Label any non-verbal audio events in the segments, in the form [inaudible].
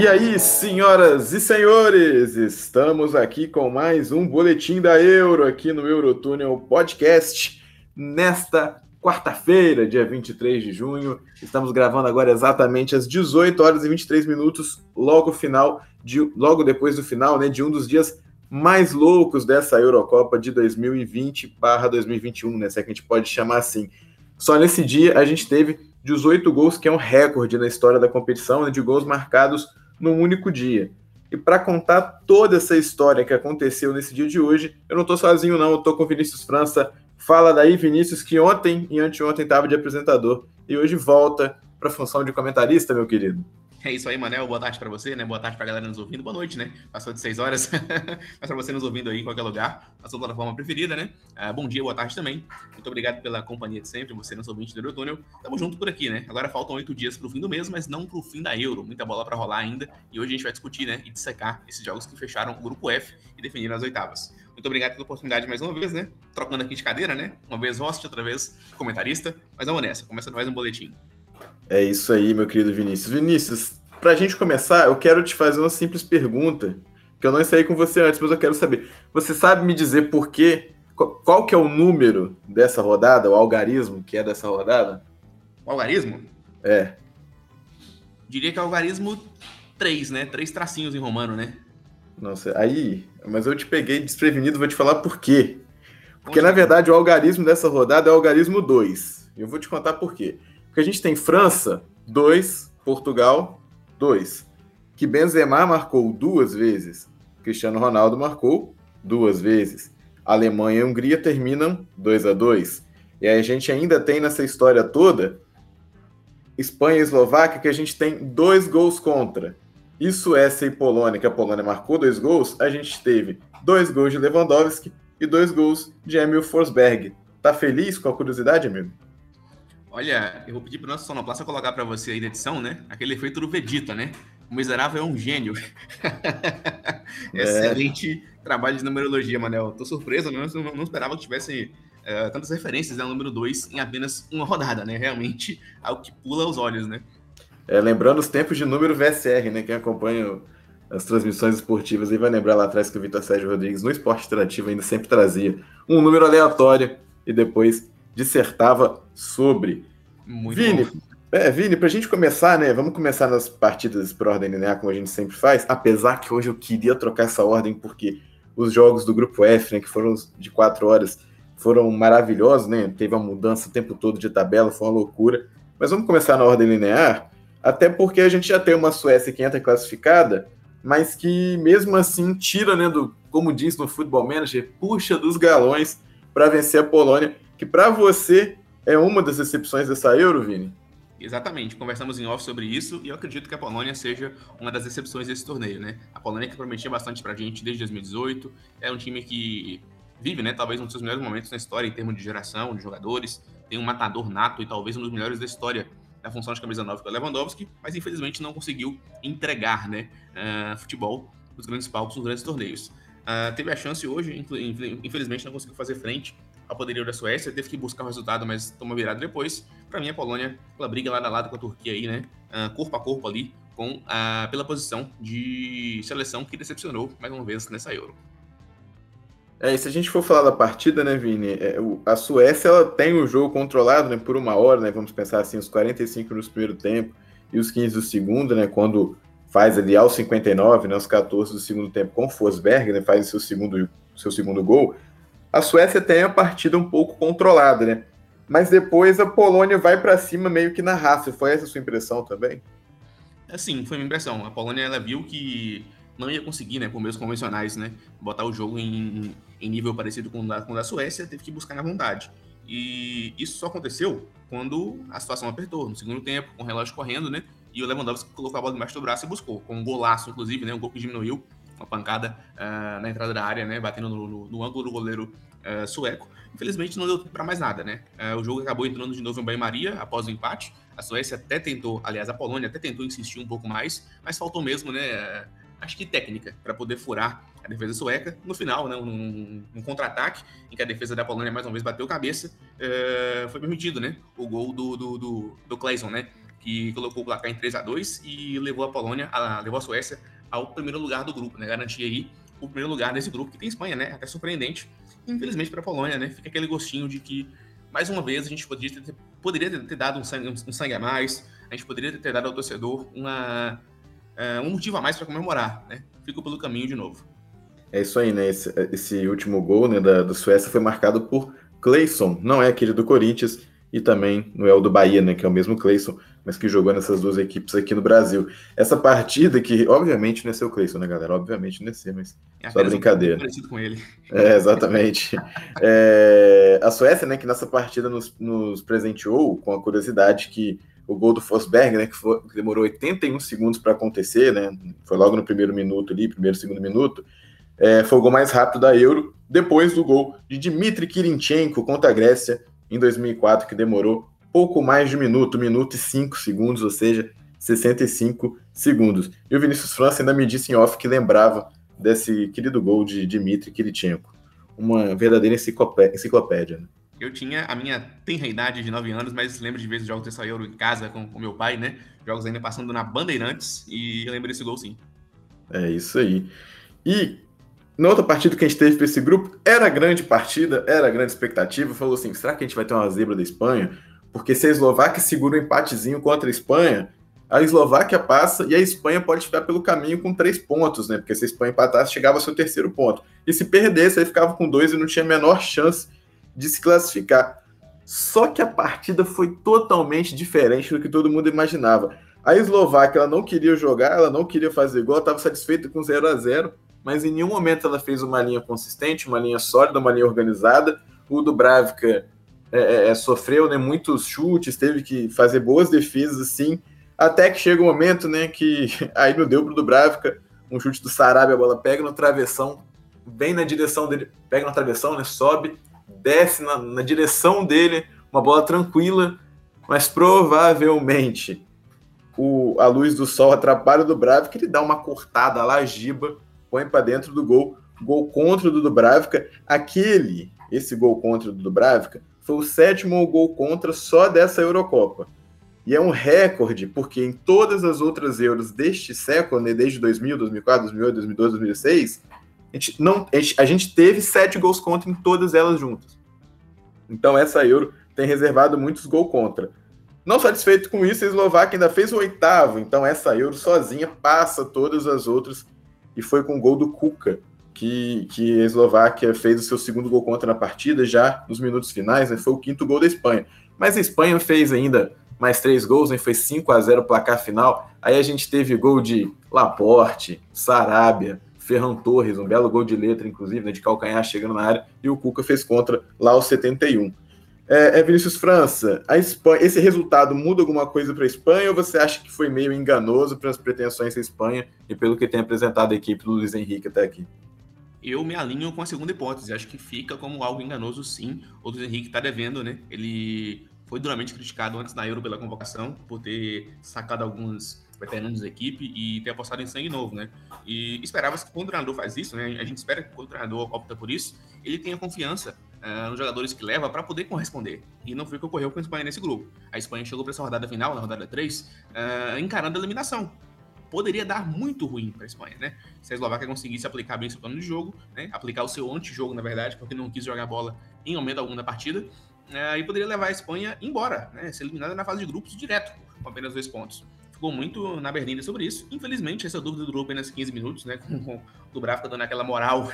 E aí, senhoras e senhores, estamos aqui com mais um boletim da Euro aqui no Eurotúnel Podcast nesta quarta-feira, dia 23 de junho. Estamos gravando agora exatamente às 18 horas e 23 minutos, logo final de logo depois do final, né, de um dos dias mais loucos dessa Eurocopa de 2020/2021, né, se é que a gente pode chamar assim. Só nesse dia a gente teve 18 gols, que é um recorde na história da competição, né, de gols marcados num único dia. E para contar toda essa história que aconteceu nesse dia de hoje, eu não estou sozinho não, eu estou com Vinícius França, Fala daí, Vinícius, que ontem e anteontem estava de apresentador e hoje volta para a função de comentarista, meu querido. É isso aí, Manel. Boa tarde para você, né? Boa tarde para a galera nos ouvindo. Boa noite, né? Passou de seis horas. [laughs] Mas para você nos ouvindo aí em qualquer lugar, a sua plataforma preferida, né? Uh, bom dia, boa tarde também. Muito obrigado pela companhia de sempre, você, nosso ouvinte do Eurotúnel. Tamo junto por aqui, né? Agora faltam oito dias para o fim do mês, mas não para o fim da Euro. Muita bola para rolar ainda. E hoje a gente vai discutir, né? E dissecar esses jogos que fecharam o grupo F e definiram as oitavas. Muito obrigado pela oportunidade mais uma vez, né? Trocando aqui de cadeira, né? Uma vez host, outra vez comentarista. Mas vamos nessa, começando mais um boletim. É isso aí, meu querido Vinícius. Vinícius, pra gente começar, eu quero te fazer uma simples pergunta, que eu não sei com você antes, mas eu quero saber. Você sabe me dizer por quê? Qual que é o número dessa rodada, o algarismo que é dessa rodada? O algarismo? É. Diria que é o algarismo 3, né? Três tracinhos em romano, né? Nossa, aí, mas eu te peguei desprevenido, vou te falar por quê. Porque, na verdade, o algarismo dessa rodada é o algarismo 2. Eu vou te contar por quê. Porque a gente tem França, 2, Portugal, 2. Que Benzema marcou duas vezes. Cristiano Ronaldo marcou duas vezes. Alemanha e Hungria terminam 2 a 2 E aí a gente ainda tem nessa história toda Espanha e Eslováquia que a gente tem dois gols contra. E Suécia e Polônia, que a Polônia marcou dois gols, a gente teve dois gols de Lewandowski e dois gols de Emil Forsberg. Tá feliz com a curiosidade, amigo? Olha, eu vou pedir para o nosso sonoplasta colocar para você aí na edição, né? Aquele efeito do Vegeta, né? O miserável é um gênio. [laughs] É. Excelente trabalho de numerologia, Manel. Tô surpreso, não, não esperava que tivesse uh, tantas referências ao número 2 em apenas uma rodada, né? Realmente algo que pula os olhos, né? É, lembrando os tempos de número VSR, né? Quem acompanha as transmissões esportivas aí vai lembrar lá atrás que o Vitor Sérgio Rodrigues, no esporte interativo, ainda sempre trazia um número aleatório e depois dissertava sobre. Muito Vini, bom. é, Vini, pra gente começar, né? Vamos começar nas partidas por ordem linear, como a gente sempre faz. Apesar que hoje eu queria trocar essa ordem, porque os jogos do grupo F, né, que foram de quatro horas, foram maravilhosos, né? Teve uma mudança o tempo todo de tabela, foi uma loucura. Mas vamos começar na ordem linear. Até porque a gente já tem uma Suécia que entra classificada, mas que mesmo assim tira, né, do, como diz no Futebol Manager, puxa dos galões para vencer a Polônia, que para você é uma das exceções dessa Euro, Vini. Exatamente, conversamos em off sobre isso e eu acredito que a Polônia seja uma das exceções desse torneio, né? A Polônia que prometia bastante pra gente desde 2018, é um time que vive, né, talvez um dos seus melhores momentos na história em termos de geração, de jogadores, tem um matador nato e talvez um dos melhores da história na função de camisa 9 que é o Lewandowski, mas infelizmente não conseguiu entregar né, uh, futebol nos grandes palcos, nos grandes torneios. Uh, teve a chance hoje, infelizmente não conseguiu fazer frente ao poderio da Suécia, teve que buscar o resultado, mas tomou virada depois. Para mim, a Polônia, ela briga lado a lado com a Turquia aí, né? Uh, corpo a corpo ali, com a, pela posição de seleção que decepcionou mais uma vez nessa Euro. É, e se a gente for falar da partida, né, Vini? É, a Suécia ela tem o jogo controlado né, por uma hora, né? Vamos pensar assim, os 45 no primeiro tempo e os 15 do segundo, né? Quando faz ali aos 59, né, os 14 do segundo tempo com o Forsberg, né? Faz seu segundo, seu segundo gol. A Suécia tem a partida um pouco controlada, né? Mas depois a Polônia vai para cima meio que na raça. Foi essa a sua impressão também? É, sim, foi minha impressão. A Polônia ela viu que não ia conseguir, né, com meios convencionais, né, botar o jogo em, em nível parecido com o, da, com o da Suécia, teve que buscar na vontade. E isso só aconteceu quando a situação apertou, no segundo tempo, com o relógio correndo, né, e o Lewandowski colocou a bola debaixo do braço e buscou, com um golaço, inclusive, né, um gol que diminuiu uma pancada uh, na entrada da área, né? Batendo no, no, no ângulo do goleiro uh, sueco. Infelizmente não deu para mais nada, né? Uh, o jogo acabou entrando de novo em banho-maria após o empate. A Suécia até tentou, aliás, a Polônia até tentou insistir um pouco mais, mas faltou mesmo, né? Acho que técnica para poder furar a defesa sueca. No final, né, um, um contra-ataque em que a defesa da Polônia mais uma vez bateu cabeça, foi permitido, né? O gol do, do, do, do Clayson, né? Que colocou o placar em 3 a 2 e levou a Polônia, a, levou a Suécia ao primeiro lugar do grupo, né? Garantia aí o primeiro lugar desse grupo que tem Espanha, né? Até surpreendente. Infelizmente para a Polônia, né? Fica aquele gostinho de que mais uma vez a gente poderia ter, poderia ter dado um sangue, um sangue, a mais, a gente poderia ter dado ao torcedor uma, uh, um motivo a mais para comemorar, né? Fico pelo caminho de novo. É isso aí, né? Esse, esse último gol né, da, Suécia foi marcado por Clayson, não é aquele do Corinthians, e também é o do Bahia, né? Que é o mesmo Clayson, mas que jogou nessas duas equipes aqui no Brasil. Essa partida que, obviamente, não é seu Cleison, né, galera? Obviamente não é ser, mas é só brincadeira. Um parecido com ele. É, exatamente. [laughs] é, a Suécia, né, que nessa partida nos, nos, presenteou com a curiosidade que o gol do Fosberg, né, que, foi, que demorou 81 segundos para acontecer, né, foi logo no primeiro minuto ali, primeiro, segundo minuto, é, foi o gol mais rápido da Euro, depois do gol de Dmitry Kirinchenko contra a Grécia em 2004, que demorou pouco mais de um minuto, um minuto e cinco segundos, ou seja, 65 segundos. E o Vinícius França ainda me disse em off que lembrava desse querido gol de Dmitry Kiritchenko. Uma verdadeira enciclopédia. Né? Eu tinha a minha tenra idade de 9 anos, mas lembro de ver os jogos dessa Euro em casa com o meu pai, né? Jogos ainda passando na Bandeirantes, e eu lembro desse gol sim. É isso aí. E na outra partida que a gente teve para esse grupo, era grande partida, era grande expectativa. Falou assim: será que a gente vai ter uma zebra da Espanha? Porque se a Eslováquia segura um empatezinho contra a Espanha, a Eslováquia passa e a Espanha pode ficar pelo caminho com três pontos, né? Porque se a Espanha empatasse, chegava ao seu terceiro ponto. E se perdesse, aí ficava com dois e não tinha a menor chance de se classificar. Só que a partida foi totalmente diferente do que todo mundo imaginava. A Eslováquia ela não queria jogar, ela não queria fazer gol, estava satisfeita com 0 a 0 mas em nenhum momento ela fez uma linha consistente, uma linha sólida, uma linha organizada. O Dubravka é, é, é, sofreu né, muitos chutes, teve que fazer boas defesas assim, até que chega o um momento né, que [laughs] aí não deu para o Dubravka, um chute do Sarabia, a bola pega no travessão, vem na direção dele, pega na travessão, né, sobe, desce na, na direção dele, uma bola tranquila, mas provavelmente o, a luz do sol atrapalha o Dubravka, ele dá uma cortada lá, giba, põe para dentro do gol, gol contra do Dubravka, aquele, esse gol contra do Dubravka, foi o sétimo gol contra só dessa Eurocopa. E é um recorde, porque em todas as outras Euros deste século, né, desde 2000, 2004, 2008, 2012, 2006, a gente, não, a gente, a gente teve sete gols contra em todas elas juntas. Então essa Euro tem reservado muitos gols contra. Não satisfeito com isso, a Eslováquia ainda fez o oitavo, então essa Euro sozinha passa todas as outras e foi com o gol do Kuka, que, que a Eslováquia fez o seu segundo gol contra na partida, já nos minutos finais, né? Foi o quinto gol da Espanha. Mas a Espanha fez ainda mais três gols, né? Foi 5 a 0 o placar final. Aí a gente teve gol de Laporte, Sarabia, Ferran Torres, um belo gol de letra, inclusive, né, de calcanhar chegando na área, e o Cuca fez contra lá aos 71. É, é Vinícius França, a Espanha, esse resultado muda alguma coisa para a Espanha ou você acha que foi meio enganoso para as pretensões da Espanha e pelo que tem apresentado a equipe do Luiz Henrique até aqui? eu me alinho com a segunda hipótese. Acho que fica como algo enganoso, sim. O Luiz Henrique está devendo, né? Ele foi duramente criticado antes da Euro pela convocação, por ter sacado alguns veteranos da equipe e ter apostado em sangue novo, né? E esperava-se que quando o treinador faz isso, né? A gente espera que quando o treinador opta por isso, ele tenha confiança uh, nos jogadores que leva para poder corresponder. E não foi o que ocorreu com a Espanha nesse grupo. A Espanha chegou para essa rodada final, na rodada 3, uh, eh, encarando a eliminação poderia dar muito ruim para a Espanha, né? Se a Eslováquia conseguisse aplicar bem seu plano de jogo, né? aplicar o seu antijogo, na verdade, porque não quis jogar bola em momento algum da partida, é, e poderia levar a Espanha embora, né? Ser eliminada na fase de grupos direto, com apenas dois pontos. Ficou muito na berlinda sobre isso. Infelizmente, essa dúvida durou apenas 15 minutos, né? Com, com o Dubravka dando aquela moral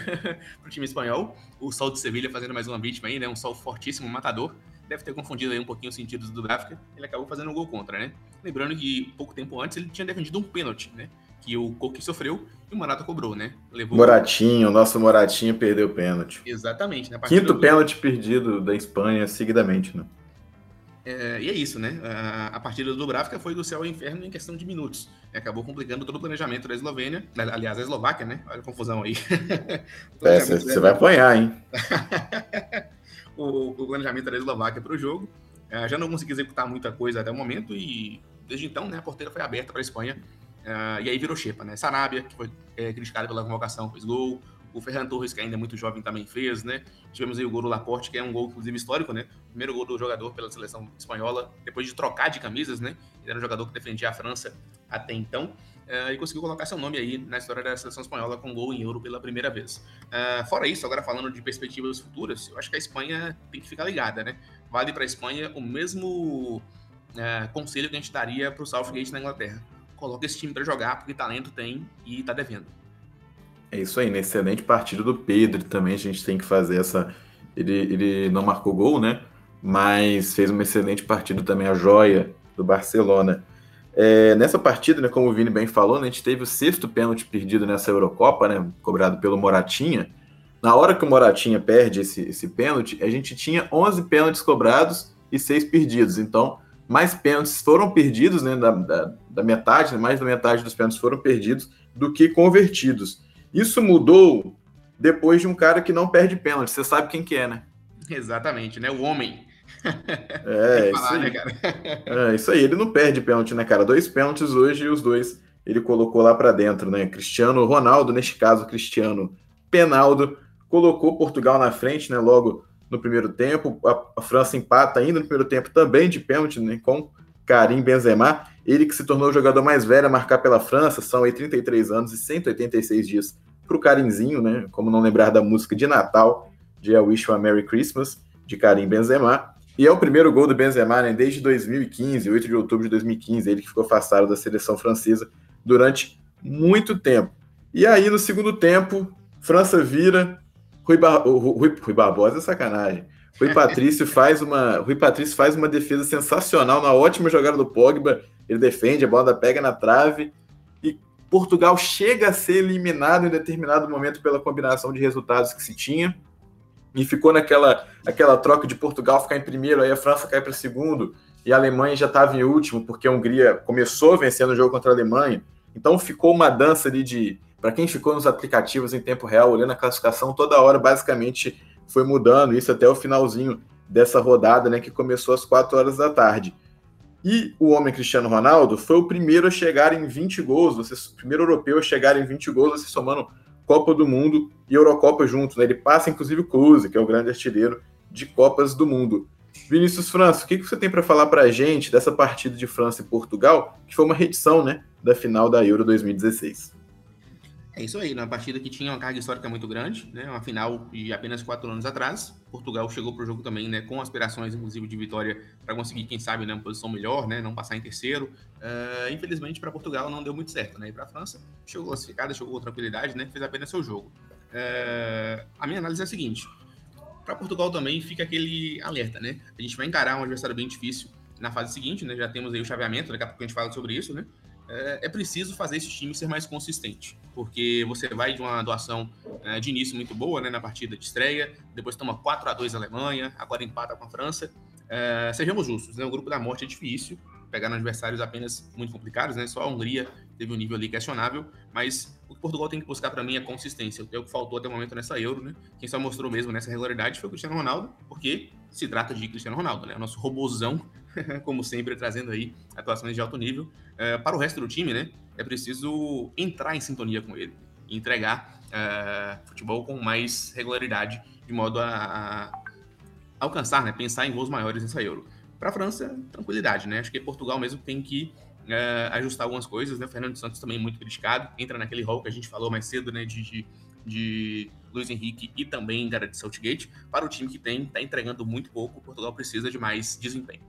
[laughs] pro time espanhol. O Sol de Sevilha fazendo mais uma vítima aí, né? Um Sol fortíssimo, matador deve ter confundido aí um pouquinho os sentidos do Dubravka, ele acabou fazendo um gol contra, né? Lembrando que pouco tempo antes ele tinha defendido um pênalti, né? Que o Koki sofreu e o Morata cobrou, né? Levou... Moratinho, o nosso Moratinho perdeu o pênalti. Exatamente. Né? Quinto do... pênalti perdido da Espanha seguidamente, né? É, e é isso, né? A, a partida do Dubravka foi do céu ao inferno em questão de minutos. Acabou complicando todo o planejamento da Eslovênia, aliás, a Eslováquia, né? Olha a confusão aí. [laughs] É, você vai apanhar, hein? [laughs] o, o, planejamento da Eslováquia para o jogo. É, já não consegui executar muita coisa até o momento e desde então, né, a porteira foi aberta para a Espanha. Uh, e aí virou xepa, né? Sarabia, que foi é, criticado pela convocação, fez gol. O Ferran Torres, que ainda é muito jovem, também fez, né? Tivemos aí o gol do Laporte, que é um gol, inclusive, histórico, né? Primeiro gol do jogador pela seleção espanhola, depois de trocar de camisas, né? Ele era um jogador que defendia a França até então. Uh, e conseguiu colocar seu nome aí na história da seleção espanhola com gol em euro pela primeira vez. Uh, fora isso, agora falando de perspectivas futuras, eu acho que a Espanha tem que ficar ligada, né? Vale para a Espanha o mesmo uh, conselho que a gente daria para o Southgate na Inglaterra. Coloca esse time para jogar, porque talento tem e está devendo. É isso aí, né? Excelente partido do Pedro também. A gente tem que fazer essa. Ele, ele não marcou gol, né? Mas fez uma excelente partida também, a joia do Barcelona. É, nessa partida, né, como o Vini bem falou, né, a gente teve o sexto pênalti perdido nessa Eurocopa, né, cobrado pelo Moratinha. Na hora que o Moratinha perde esse, esse pênalti, a gente tinha 11 pênaltis cobrados e 6 perdidos. Então, mais pênaltis foram perdidos, né, da, da, da metade, né, mais da metade dos pênaltis foram perdidos do que convertidos. Isso mudou depois de um cara que não perde pênalti. Você sabe quem que é, né? Exatamente, né? O homem. É, [laughs] falar, isso aí. Né, [laughs] é, isso aí. Ele não perde pênalti, né, cara? Dois pênaltis hoje e os dois ele colocou lá para dentro, né? Cristiano Ronaldo, neste caso, Cristiano Penaldo, colocou Portugal na frente, né? Logo no primeiro tempo. A, a França empata ainda no primeiro tempo também de pênalti, né? Com Karim Benzema. Ele que se tornou o jogador mais velho a marcar pela França, são aí 33 anos e 186 dias para o Karimzinho, né? Como não lembrar da música de Natal, de I Wish You a Merry Christmas, de Karim Benzema. E é o primeiro gol do Benzema né, desde 2015, 8 de outubro de 2015, ele que ficou afastado da seleção francesa durante muito tempo. E aí, no segundo tempo, França vira, Rui, Bar... Rui, Rui Barbosa é sacanagem. Rui Patrício [laughs] faz uma, Rui Patrício faz uma defesa sensacional na ótima jogada do Pogba. Ele defende, a bola pega na trave Portugal chega a ser eliminado em determinado momento pela combinação de resultados que se tinha e ficou naquela aquela troca de Portugal ficar em primeiro, aí a França cai para segundo e a Alemanha já estava em último porque a Hungria começou vencendo o jogo contra a Alemanha. Então ficou uma dança ali de para quem ficou nos aplicativos em tempo real, olhando a classificação toda hora, basicamente foi mudando, isso até o finalzinho dessa rodada, né, que começou às 4 horas da tarde. E o homem Cristiano Ronaldo foi o primeiro a chegar em 20 gols, o primeiro europeu a chegar em 20 gols, você somando Copa do Mundo e Eurocopa junto. Né? Ele passa, inclusive, o Close, que é o grande artilheiro de Copas do Mundo. Vinícius França, o que, que você tem para falar para a gente dessa partida de França e Portugal, que foi uma redição né, da final da Euro 2016? É isso aí, uma partida que tinha uma carga histórica muito grande, né? Uma final de apenas quatro anos atrás. Portugal chegou para o jogo também, né? Com aspirações, inclusive, de vitória para conseguir, quem sabe, né, uma posição melhor, né? Não passar em terceiro. Uh, infelizmente, para Portugal não deu muito certo, né? E para a França chegou classificada, chegou com tranquilidade, né? Fez apenas seu jogo. Uh, a minha análise é a seguinte: para Portugal também fica aquele alerta, né? A gente vai encarar um adversário bem difícil na fase seguinte, né? Já temos aí o chaveamento, daqui a pouco a gente fala sobre isso, né? É, é preciso fazer esse time ser mais consistente, porque você vai de uma doação é, de início muito boa, né, na partida de estreia, depois toma 4 a 2 a Alemanha, agora empata com a França. É, sejamos justos, né, o grupo da morte é difícil, pegar adversários apenas muito complicados, né, só a Hungria teve um nível ali questionável, mas o que Portugal tem que buscar para mim é consistência, é o que faltou até o momento nessa Euro, né, quem só mostrou mesmo nessa regularidade foi o Cristiano Ronaldo, porque se trata de Cristiano Ronaldo, né, o nosso robozão [laughs] como sempre, trazendo aí atuações de alto nível. É, para o resto do time, né, é preciso entrar em sintonia com ele, entregar é, futebol com mais regularidade, de modo a, a, alcançar, né, pensar em gols maiores nessa Euro. Para a França, tranquilidade, né? Acho que Portugal mesmo tem que é, ajustar algumas coisas, né? O Fernando Santos também muito criticado, entra naquele rol que a gente falou mais cedo, né, de, de de Luiz Henrique e também Gareth Southgate, para o time que tem, está entregando muito pouco, Portugal precisa de mais desempenho.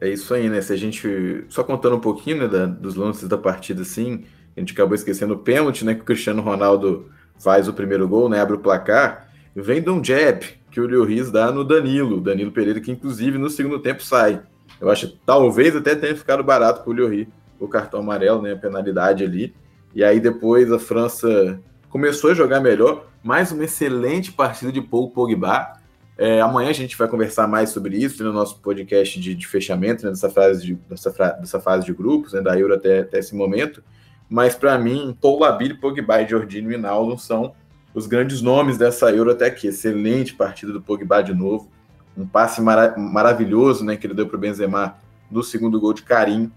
É isso aí, né? Se a gente. Só contando um pouquinho né, da, dos lances da partida, assim, a gente acabou esquecendo o pênalti, né? Que o Cristiano Ronaldo faz o primeiro gol, né? Abre o placar. Vem de um jab que o Riz dá no Danilo. Danilo Pereira, que inclusive no segundo tempo sai. Eu acho talvez até tenha ficado barato para o Riz o cartão amarelo, né? A penalidade ali. E aí depois a França começou a jogar melhor. Mais uma excelente partida de Paul Pogba É, amanhã a gente vai conversar mais sobre isso no nosso podcast de, de fechamento, né, dessa, fase de, dessa, dessa fase de grupos, né, da Euro até, até esse momento. Mas para mim, Paul Labile, Pogba e Naldo são os grandes nomes dessa Euro até aqui. Excelente partida do Pogba de novo. Um passe mara maravilhoso né, que ele deu para o Benzema no segundo gol de Karim.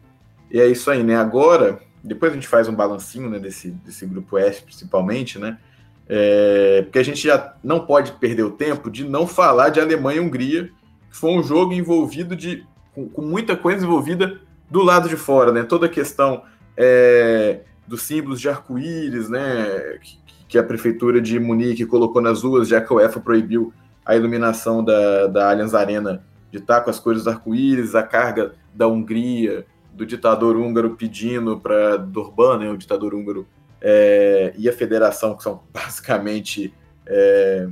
E é isso aí, né? Agora, depois a gente faz um balancinho né, desse, desse grupo S, principalmente, né? É, porque a gente já não pode perder o tempo de não falar de Alemanha e Hungria, que foi um jogo envolvido de com, com muita coisa envolvida do lado de fora, né? Toda a questão é, dos símbolos de arco-íris, né? Que, que, a prefeitura de Munique colocou nas ruas, já que a UEFA proibiu a iluminação da, da Allianz Arena de estar com as cores do arco-íris, a carga da Hungria, do ditador húngaro pedindo para Durban, né, o ditador húngaro, é, e a federação, que são [laughs] basicamente. É,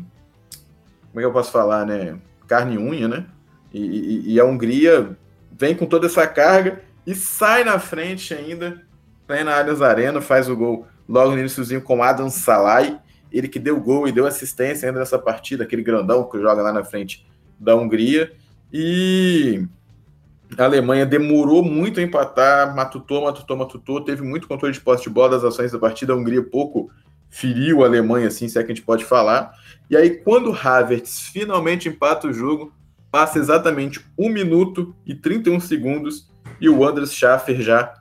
como é que eu posso falar, né? Carne e unha, né? E, e, e, a Hungria vem com toda essa carga e sai na frente ainda, vem na Allianz Arena, faz o gol logo no iníciozinho com Adam Salai, ele que deu gol e deu assistência ainda nessa partida, aquele grandão que joga lá na frente da Hungria. E a Alemanha demorou muito a empatar, matutou, matutou, matutou, teve muito controle de posse de bola das ações da partida. A Hungria pouco feriu a Alemanha, assim, se é que a gente pode falar. E aí, quando Havertz finalmente empata o jogo, passa exatamente 1 minuto e 31 segundos e o Andres Schaffer já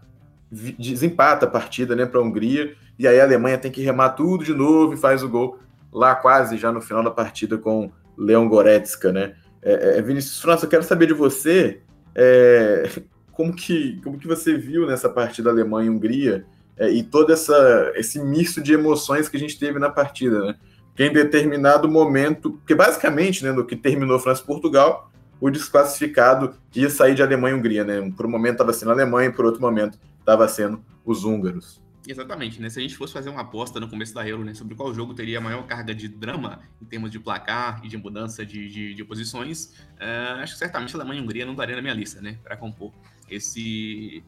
desempata a partida né, para a Hungria. E aí a Alemanha tem que remar tudo de novo e faz o gol lá quase já no final da partida com Leon Goretzka, né? É, é, Vinícius França, eu quero saber de você é, [laughs] como, que, como que você viu nessa partida Alemanha Hungria é, e todo essa, esse misto de emoções que a gente teve na partida, né? Que em determinado momento, porque basicamente, né, no que terminou França-Portugal, o desclassificado ia sair de Alemanha e Hungria, né? Por um momento estava sendo a Alemanha, por outro momento estava sendo os húngaros. Exatamente, né? Se a gente fosse fazer uma aposta no começo da Euro, né, sobre qual jogo teria a maior carga de drama em termos de placar e de mudança de, de, de posições, uh, acho que certamente a Alemanha e a Hungria não daria na minha lista, né? Para compor esse,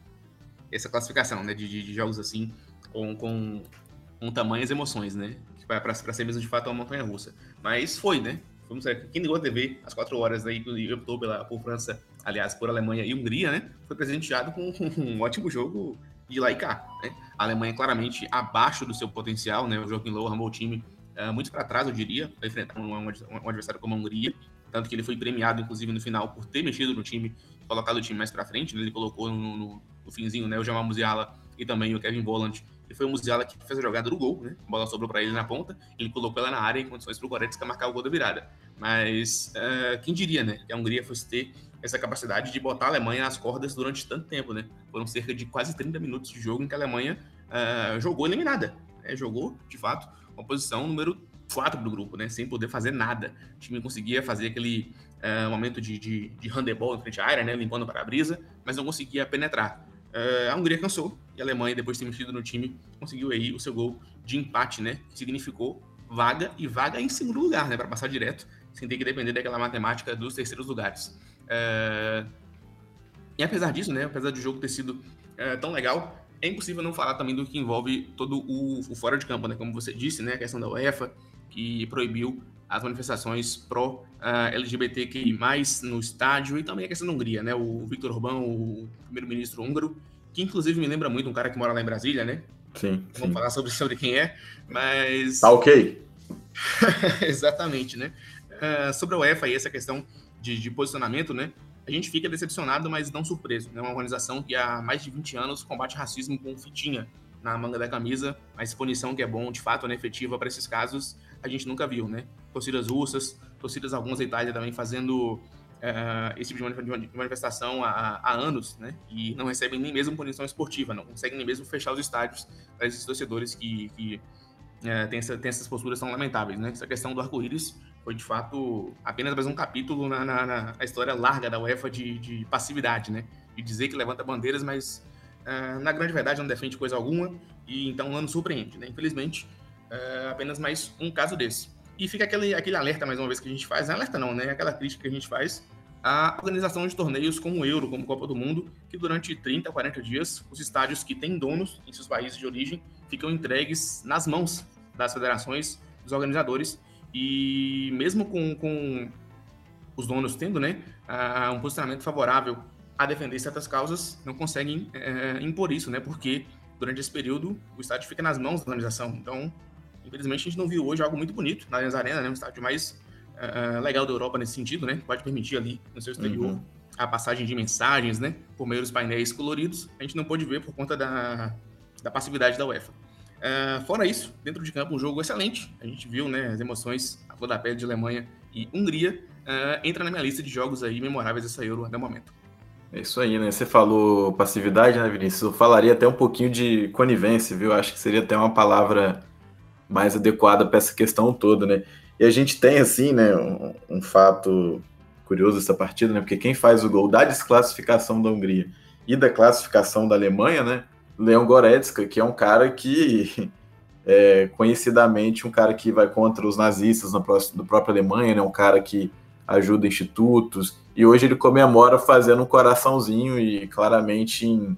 essa classificação, né? De, de, jogos assim, com, com, com tamanhas emoções, né? Para ser mesmo de fato uma montanha russa. Mas foi, né? Vamos ver, quem ligou a TV às quatro horas aí, que optou pela, por França, aliás, por Alemanha e Hungria, né? Foi presenteado com um ótimo jogo de lá e cá. Né? A Alemanha claramente abaixo do seu potencial, né? O Joaquim Low armou o time uh, muito para trás, eu diria, para enfrentar um, um, um, adversário como a Hungria. Tanto que ele foi premiado, inclusive, no final, por ter mexido no time, colocado o time mais para frente. Né? Ele colocou no, no, no, finzinho né, o Jamal Musiala e também o Kevin Volland. E foi o Musiala que fez a jogada do gol, né? A bola sobrou para ele na ponta, ele colocou ela na área em condições para o Goretzka marcar o gol da virada. Mas uh, quem diria, né? Que a Hungria fosse ter essa capacidade de botar a Alemanha nas cordas durante tanto tempo, né? Foram cerca de quase 30 minutos de jogo em que a Alemanha uh, jogou eliminada. Né? Jogou, de fato, uma posição número 4 do grupo, né? Sem poder fazer nada. O time conseguia fazer aquele uh, momento de, de, de handebol em frente à área, né? Limpando para a brisa, mas não conseguia penetrar. Uh, a Hungria cansou e a Alemanha, depois de ter mexido no time, conseguiu aí o seu gol de empate, né? Que significou vaga e vaga em segundo lugar, né? Para passar direto, sem ter que depender daquela matemática dos terceiros lugares. É... E apesar disso, né, apesar do jogo ter sido é, tão legal, é impossível não falar também do que envolve todo o, o, fora de campo, né? Como você disse, né, a questão da UEFA, que proibiu as manifestações pró-LGBTQI+, uh, no estádio, e também a questão da Hungria, né? O Viktor Orbán, o primeiro-ministro húngaro, que inclusive me lembra muito um cara que mora lá em Brasília, né? Sim. Vamos sim. falar sobre, [laughs] sobre quem é, mas... Tá ok. [laughs] Exatamente, né? Uh, sobre a UEFA e essa questão de, de, posicionamento, né? A gente fica decepcionado, mas não surpreso. É né? uma organização que há mais de 20 anos combate racismo com fitinha na manga da camisa, mas punição que é bom, de fato, né, efetiva para esses casos, a gente nunca viu, né? Torcidas russas, torcidas algumas da Itália também fazendo uh, esse tipo de manifestação há, há, anos, né? E não recebem nem mesmo punição esportiva, não conseguem nem mesmo fechar os estádios para esses torcedores que, que uh, têm, essa, essas posturas tão lamentáveis, né? Essa questão do arco-íris foi de fato apenas mais um capítulo na, na, na história larga da UEFA de, de, passividade, né? De dizer que levanta bandeiras, mas uh, na grande verdade não defende coisa alguma e então não nos surpreende, né? Infelizmente, apenas mais um caso desse. E fica aquele, aquele alerta mais uma vez que a gente faz, alerta não, né? Aquela crítica que a gente faz à organização de torneios como o Euro, como Copa do Mundo, que durante 30, 40 dias, os estádios que têm donos em seus países de origem ficam entregues nas mãos das federações, dos organizadores, e mesmo com, com os donos tendo né, um posicionamento favorável a defender certas causas, não conseguem uh, impor isso, né? Porque durante esse período o estádio fica nas mãos da organização. Então, infelizmente, a gente não viu hoje algo muito bonito na Allianz Arena, né? Um estádio mais uh, legal da Europa nesse sentido, né? Pode permitir ali no seu exterior uhum. a passagem de mensagens, né? Por meio dos painéis coloridos. A gente não pôde ver por conta da, da passividade da UEFA. Uh, fora isso, dentro de campo, um jogo excelente. A gente viu né, as emoções, a flor da pele de Alemanha e Hungria. Uh, entra na minha lista de jogos aí memoráveis dessa Euro até o momento. É isso aí, né? Você falou passividade, né, Vinícius? Eu falaria até um pouquinho de conivência, viu? Acho que seria até uma palavra mais adequada para essa questão toda, né? E a gente tem, assim, né, um, um fato curioso dessa partida, né? Porque quem faz o gol da desclassificação da Hungria e da classificação da Alemanha, né? Leon Goretzka, que é um cara que [laughs] é conhecidamente um cara que vai contra os nazistas na própria Alemanha, né? Um cara que ajuda institutos, e hoje ele comemora fazendo um coraçãozinho e claramente em,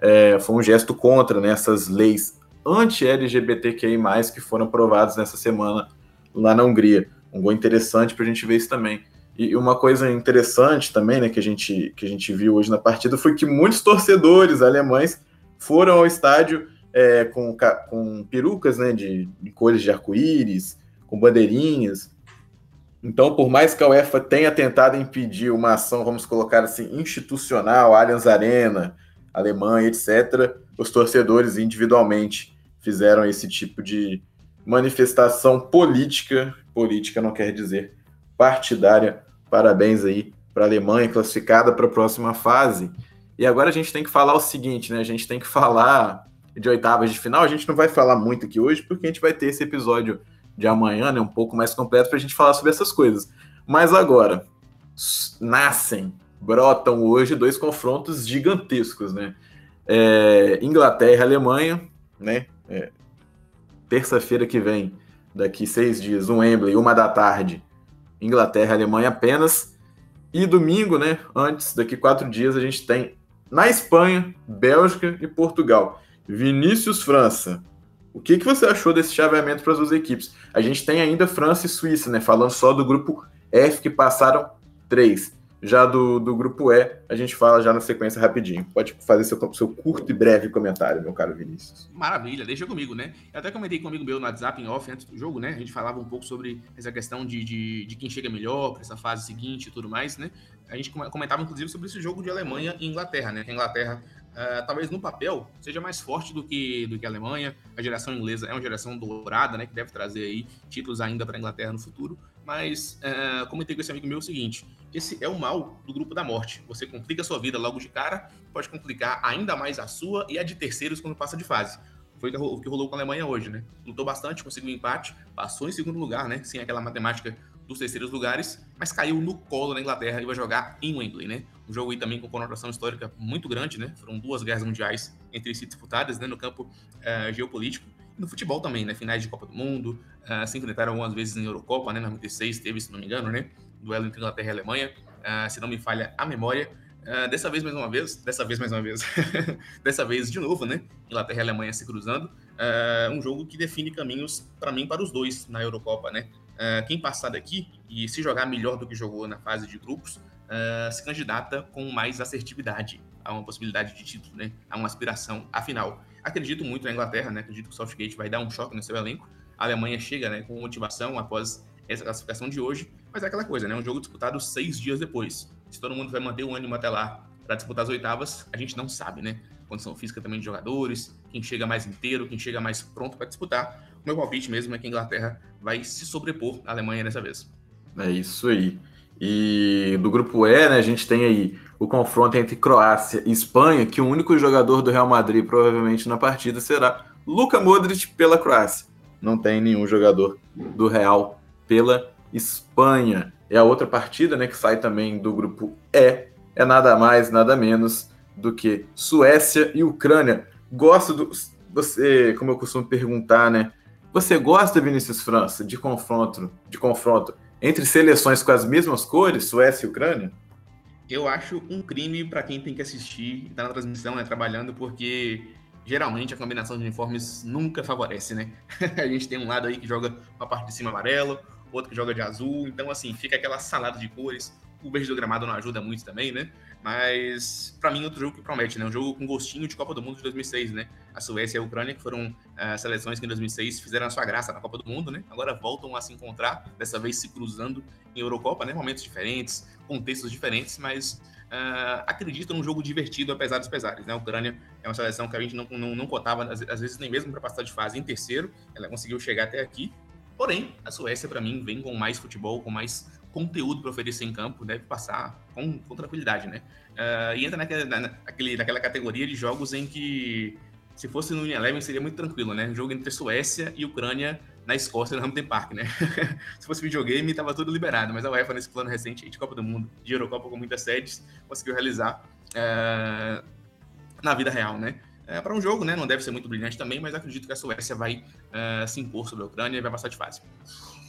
é, foi um gesto contra né, essas leis anti-LGBTQI+, que foram aprovadas nessa semana lá na Hungria. Um gol interessante para a gente ver isso também. E uma coisa interessante também, né, que a gente, que a gente viu hoje na partida foi que muitos torcedores alemães foram ao estádio é, com, com perucas né, de, de cores de arco-íris, com bandeirinhas, então, por mais que a UEFA tenha tentado impedir uma ação, vamos colocar assim, institucional, Allianz Arena, Alemanha, etc., os torcedores individualmente fizeram esse tipo de manifestação política. Política não quer dizer partidária. Parabéns aí para a Alemanha classificada para a próxima fase. E agora a gente tem que falar o seguinte, né? A gente tem que falar de oitavas de final. A gente não vai falar muito aqui hoje, porque a gente vai ter esse episódio de amanhã, né, um pouco mais completo, para a gente falar sobre essas coisas. Mas agora, nascem, brotam hoje dois confrontos gigantescos, né? É, Inglaterra e Alemanha, né? É, Terça-feira que vem, daqui seis dias, um Wembley, uma da tarde, Inglaterra Alemanha apenas. E domingo, né? Antes, daqui quatro dias, a gente tem na Espanha, Bélgica e Portugal. Vinícius França, o que, que você achou desse chaveamento para as duas equipes? A gente tem ainda França e Suíça, né? Falando só do grupo F, que passaram três. Já do, do grupo E, a gente fala já na sequência rapidinho. Pode fazer seu, seu curto e breve comentário, meu caro Vinícius. Maravilha, deixa comigo, né? Eu até comentei comigo meu no WhatsApp em off antes do jogo, né? A gente falava um pouco sobre essa questão de, de, de quem chega melhor para essa fase seguinte e tudo mais, né? A gente comentava, inclusive, sobre esse jogo de Alemanha e Inglaterra, né? A Inglaterra Uh, talvez no papel seja mais forte do que, do que a Alemanha. A geração inglesa é uma geração dourada, né, que deve trazer aí títulos ainda para a Inglaterra no futuro. Mas uh, comentei com esse amigo meu o seguinte: esse é o mal do grupo da morte. Você complica a sua vida logo de cara, pode complicar ainda mais a sua e a de terceiros quando passa de fase. Foi o que rolou com a Alemanha hoje, né? Lutou bastante, conseguiu empate, passou em segundo lugar, né? Sem aquela matemática dos terceiros lugares, mas caiu no colo da Inglaterra e vai jogar em Wembley, né? Um jogo aí também com conotação histórica muito grande, né? Foram duas guerras mundiais entre si disputadas, né? No campo uh, geopolítico e no futebol também, né? Finais de Copa do Mundo, uh, se enfrentaram algumas vezes em Eurocopa, né? Na 96 teve, se não me engano, né? Duelo entre Inglaterra e Alemanha, uh, se não me falha a memória. Uh, dessa vez mais uma vez, dessa vez mais uma vez, [laughs] dessa vez de novo, né? Inglaterra e Alemanha se cruzando. Uh, um jogo que define caminhos para mim para os dois na Eurocopa, né? Uh, quem passar daqui e se jogar melhor do que jogou na fase de grupos, se candidata com mais assertividade a uma possibilidade de título, né? A uma aspiração à final. Acredito muito na Inglaterra, né? Acredito que o Southgate vai dar um choque no seu elenco. A Alemanha chega, né, com motivação após essa classificação de hoje, mas é aquela coisa, né? Um jogo disputado seis dias depois. Se todo mundo vai manter o ânimo até lá para disputar as oitavas, a gente não sabe, né? Condição física também de jogadores, quem chega mais inteiro, quem chega mais pronto para disputar meu palpite mesmo é que a Inglaterra vai se sobrepor à Alemanha dessa vez. É isso aí. E do grupo E, né, a gente tem aí o confronto entre Croácia e Espanha, que o único jogador do Real Madrid provavelmente na partida será Luka Modric pela Croácia. Não tem nenhum jogador do Real pela Espanha. E a outra partida, né, que sai também do grupo E, é nada mais, nada menos do que Suécia e Ucrânia. Gosto do você, como eu costumo perguntar, né? Você gosta, Vinícius França, de confronto, de confronto entre seleções com as mesmas cores, Suécia e Ucrânia? Eu acho um crime para quem tem que assistir, tá na transmissão, né, trabalhando, porque geralmente a combinação de uniformes nunca favorece, né? [laughs] a gente tem um lado aí que joga uma parte de cima amarelo, outro que joga de azul. Então, assim, fica aquela salada de cores. O verde do gramado não ajuda muito também, né? Mas, para mim, outro jogo que promete, né? Um jogo com gostinho de Copa do Mundo de 2006, né? A Suécia e a Ucrânia, que foram uh, seleções que em 2006 fizeram a sua graça na Copa do Mundo, né? Agora voltam a se encontrar, dessa vez se cruzando em Eurocopa, né? Momentos diferentes, contextos diferentes, mas uh, acredito num jogo divertido, apesar dos pesares, né? A Ucrânia é uma seleção que a gente não, não, não cotava, às, às vezes nem mesmo para passar de fase em terceiro, ela conseguiu chegar até aqui. Porém, a Suécia, para mim, vem com mais futebol, com mais conteúdo para oferecer em campo, deve passar com, com tranquilidade, né? Uh, e entra naquela, naquele, naquela categoria de jogos em que, se fosse no Eleven, seria muito tranquilo, né? Um jogo entre Suécia e Ucrânia na Escócia, no Hampton Park, né? [laughs] se fosse videogame, tava tudo liberado, mas a UEFA, nesse plano recente de Copa do Mundo, de Eurocopa com muitas sedes, conseguiu realizar uh, na vida real, né? É, para um jogo, né? Não deve ser muito brilhante também, mas acredito que a Suécia vai uh, se impor sobre a Ucrânia e vai passar de fase.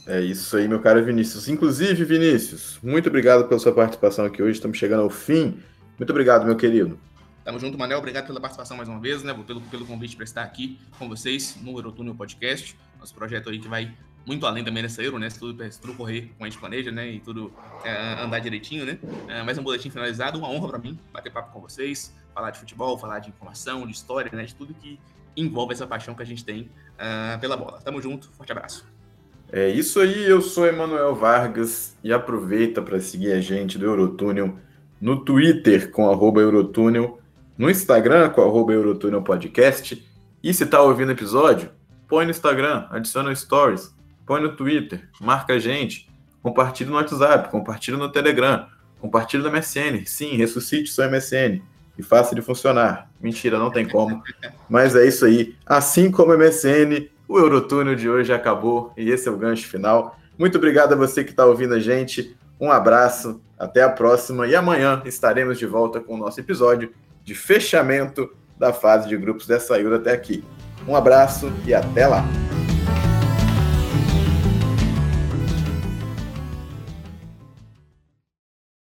É isso aí, meu caro Vinícius. Inclusive, Vinícius, muito obrigado pela sua participação aqui hoje. Estamos chegando ao fim. Muito obrigado, meu querido. Tamo junto, Manel. Obrigado pela participação mais uma vez, né? Pelo, pelo convite para estar aqui com vocês no Eurotúnel Podcast. Nosso projeto aí que vai muito além dessa Euro, né? Se tudo, se tudo correr como a gente planeja, né? E tudo é, andar direitinho, né? É, mais um boletim finalizado. Uma honra para mim bater papo com vocês, falar de futebol, falar de informação, de história, né? De tudo que envolve essa paixão que a gente tem uh, pela bola. Tamo junto. Forte abraço. É isso aí, eu sou Emanuel Vargas e aproveita para seguir a gente do Eurotúnel no Twitter com Eurotúnel, no Instagram com arroba Eurotúnel Podcast. E se está ouvindo o episódio, põe no Instagram, adiciona stories, põe no Twitter, marca a gente, compartilha no WhatsApp, compartilha no Telegram, compartilha no MSN. Sim, ressuscite seu MSN e faça ele funcionar. Mentira, não tem como. [laughs] Mas é isso aí. Assim como o MSN, o Eurotúnel de hoje acabou e esse é o gancho final. Muito obrigado a você que está ouvindo a gente. Um abraço, até a próxima e amanhã estaremos de volta com o nosso episódio de fechamento da fase de grupos dessa Euro até aqui. Um abraço e até lá!